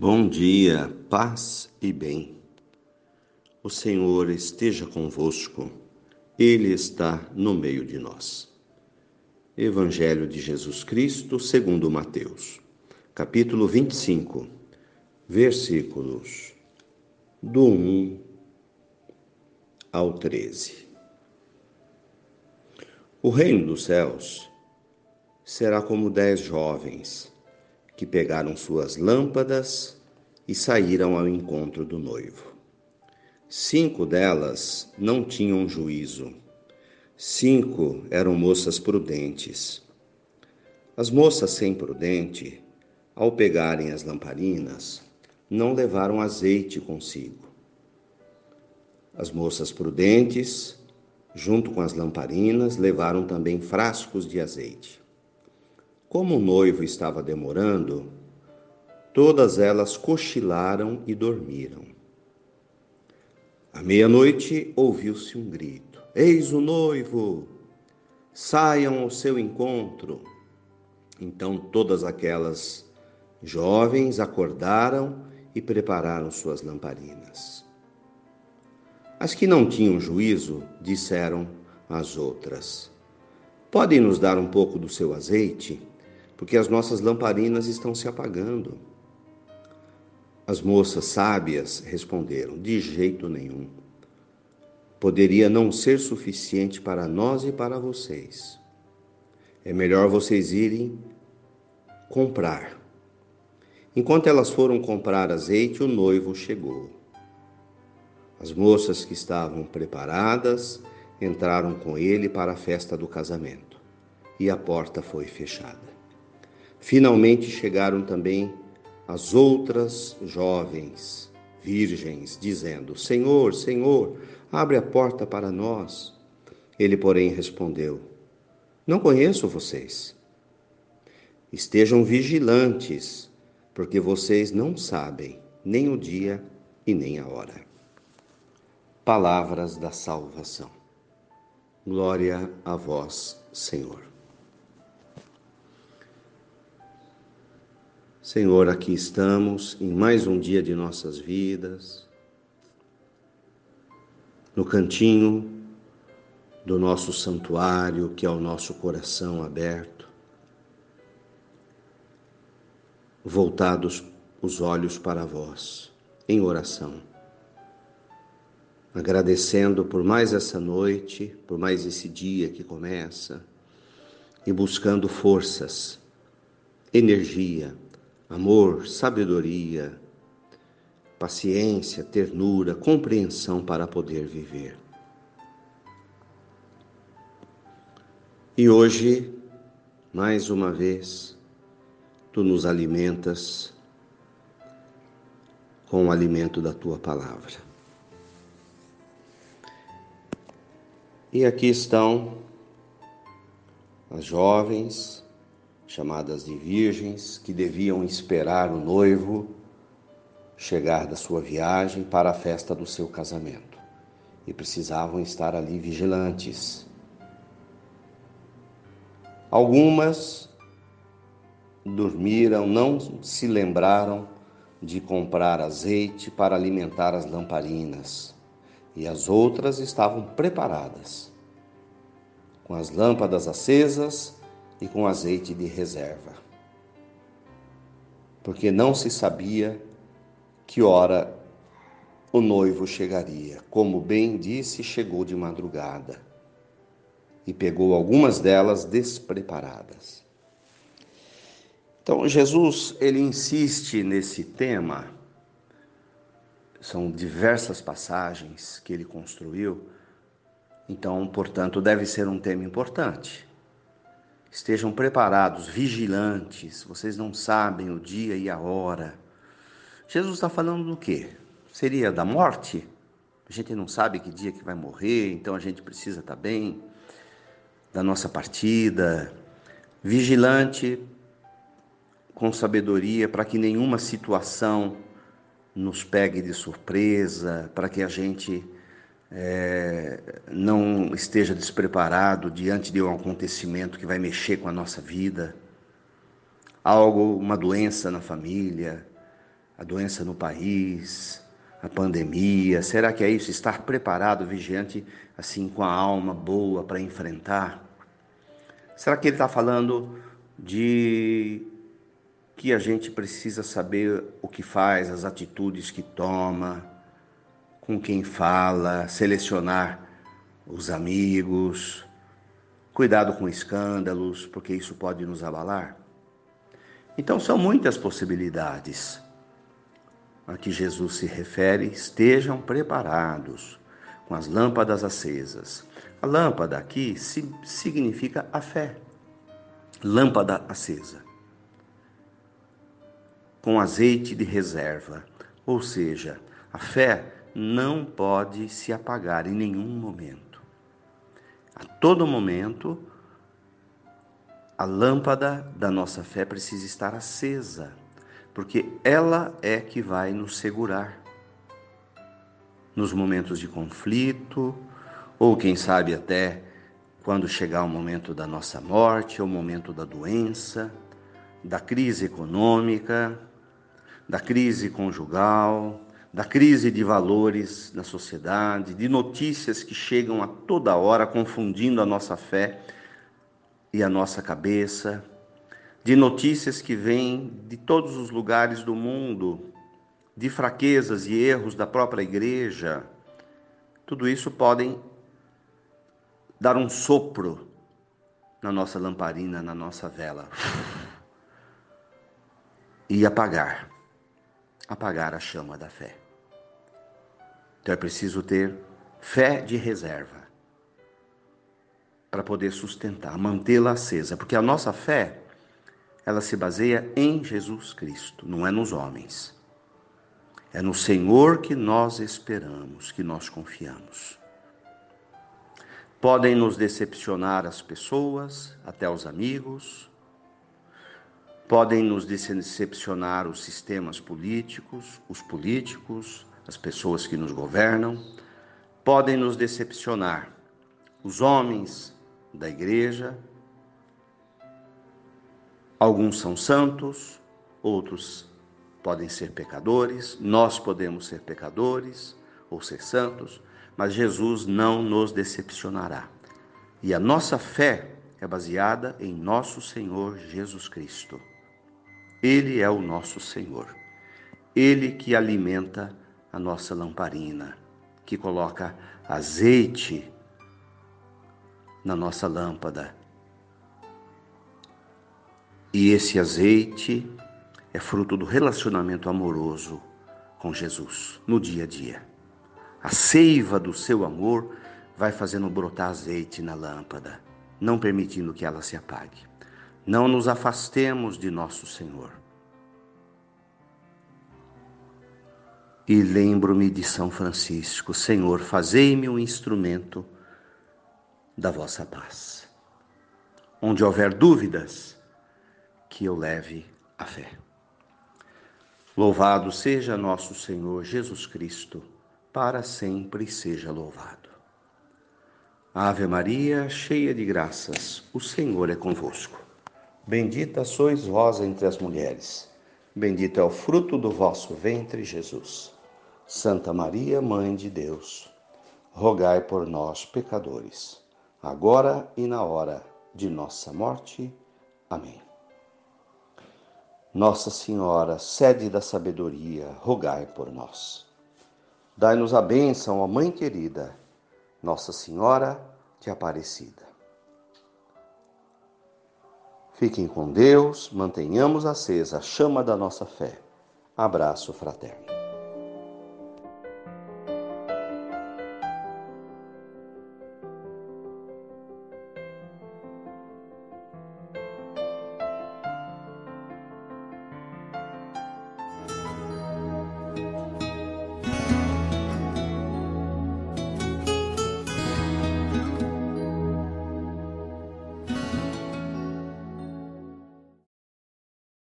Bom dia, paz e bem. O Senhor esteja convosco, Ele está no meio de nós. Evangelho de Jesus Cristo, segundo Mateus, capítulo 25, versículos do 1 ao 13. O reino dos céus será como dez jovens que pegaram suas lâmpadas e saíram ao encontro do noivo. Cinco delas não tinham juízo. Cinco eram moças prudentes. As moças sem prudente, ao pegarem as lamparinas, não levaram azeite consigo. As moças prudentes, junto com as lamparinas, levaram também frascos de azeite. Como o noivo estava demorando, todas elas cochilaram e dormiram. À meia-noite ouviu-se um grito: Eis o noivo! Saiam ao seu encontro. Então todas aquelas jovens acordaram e prepararam suas lamparinas. As que não tinham juízo disseram às outras: Podem nos dar um pouco do seu azeite? Porque as nossas lamparinas estão se apagando. As moças sábias responderam: De jeito nenhum. Poderia não ser suficiente para nós e para vocês. É melhor vocês irem comprar. Enquanto elas foram comprar azeite, o noivo chegou. As moças que estavam preparadas entraram com ele para a festa do casamento e a porta foi fechada. Finalmente chegaram também as outras jovens virgens, dizendo: Senhor, Senhor, abre a porta para nós. Ele, porém, respondeu: Não conheço vocês. Estejam vigilantes, porque vocês não sabem nem o dia e nem a hora. Palavras da salvação. Glória a vós, Senhor. Senhor, aqui estamos em mais um dia de nossas vidas, no cantinho do nosso santuário, que é o nosso coração aberto, voltados os olhos para vós, em oração, agradecendo por mais essa noite, por mais esse dia que começa, e buscando forças, energia, amor, sabedoria, paciência, ternura, compreensão para poder viver. E hoje, mais uma vez, tu nos alimentas com o alimento da tua palavra. E aqui estão as jovens chamadas de virgens, que deviam esperar o noivo chegar da sua viagem para a festa do seu casamento. E precisavam estar ali vigilantes. Algumas dormiram, não se lembraram de comprar azeite para alimentar as lamparinas, e as outras estavam preparadas, com as lâmpadas acesas e com azeite de reserva. Porque não se sabia que hora o noivo chegaria. Como bem disse, chegou de madrugada e pegou algumas delas despreparadas. Então, Jesus, ele insiste nesse tema. São diversas passagens que ele construiu. Então, portanto, deve ser um tema importante. Estejam preparados, vigilantes, vocês não sabem o dia e a hora. Jesus está falando do quê? Seria da morte? A gente não sabe que dia que vai morrer, então a gente precisa estar bem da nossa partida. Vigilante com sabedoria para que nenhuma situação nos pegue de surpresa, para que a gente é, não esteja despreparado diante de um acontecimento que vai mexer com a nossa vida, algo, uma doença na família, a doença no país, a pandemia? Será que é isso? Estar preparado, vigiante, assim, com a alma boa para enfrentar? Será que ele está falando de que a gente precisa saber o que faz, as atitudes que toma, com quem fala, selecionar os amigos, cuidado com escândalos, porque isso pode nos abalar? Então são muitas possibilidades a que Jesus se refere, estejam preparados com as lâmpadas acesas. A lâmpada aqui significa a fé. Lâmpada acesa. Com azeite de reserva. Ou seja, a fé não pode se apagar em nenhum momento. A todo momento, a lâmpada da nossa fé precisa estar acesa porque ela é que vai nos segurar nos momentos de conflito, ou quem sabe até quando chegar o momento da nossa morte, ou o momento da doença, da crise econômica, da crise conjugal, da crise de valores na sociedade, de notícias que chegam a toda hora confundindo a nossa fé e a nossa cabeça de notícias que vêm de todos os lugares do mundo, de fraquezas e erros da própria igreja, tudo isso podem dar um sopro na nossa lamparina, na nossa vela e apagar, apagar a chama da fé. Então é preciso ter fé de reserva para poder sustentar, mantê-la acesa, porque a nossa fé ela se baseia em Jesus Cristo, não é nos homens. É no Senhor que nós esperamos, que nós confiamos. Podem nos decepcionar as pessoas, até os amigos, podem nos decepcionar os sistemas políticos, os políticos, as pessoas que nos governam, podem nos decepcionar os homens da igreja, Alguns são santos, outros podem ser pecadores, nós podemos ser pecadores ou ser santos, mas Jesus não nos decepcionará. E a nossa fé é baseada em nosso Senhor Jesus Cristo. Ele é o nosso Senhor. Ele que alimenta a nossa lamparina, que coloca azeite na nossa lâmpada e esse azeite é fruto do relacionamento amoroso com Jesus no dia a dia. A seiva do seu amor vai fazendo brotar azeite na lâmpada, não permitindo que ela se apague. Não nos afastemos de nosso Senhor. E lembro-me de São Francisco: Senhor, fazei-me um instrumento da vossa paz. Onde houver dúvidas, que eu leve a fé. Louvado seja nosso Senhor Jesus Cristo, para sempre seja louvado. Ave Maria, cheia de graças, o Senhor é convosco. Bendita sois vós entre as mulheres, bendito é o fruto do vosso ventre, Jesus. Santa Maria, Mãe de Deus, rogai por nós, pecadores, agora e na hora de nossa morte. Amém. Nossa Senhora, sede da sabedoria, rogai por nós. Dai-nos a bênção, ó Mãe querida, Nossa Senhora de Aparecida. Fiquem com Deus, mantenhamos acesa a chama da nossa fé. Abraço fraterno.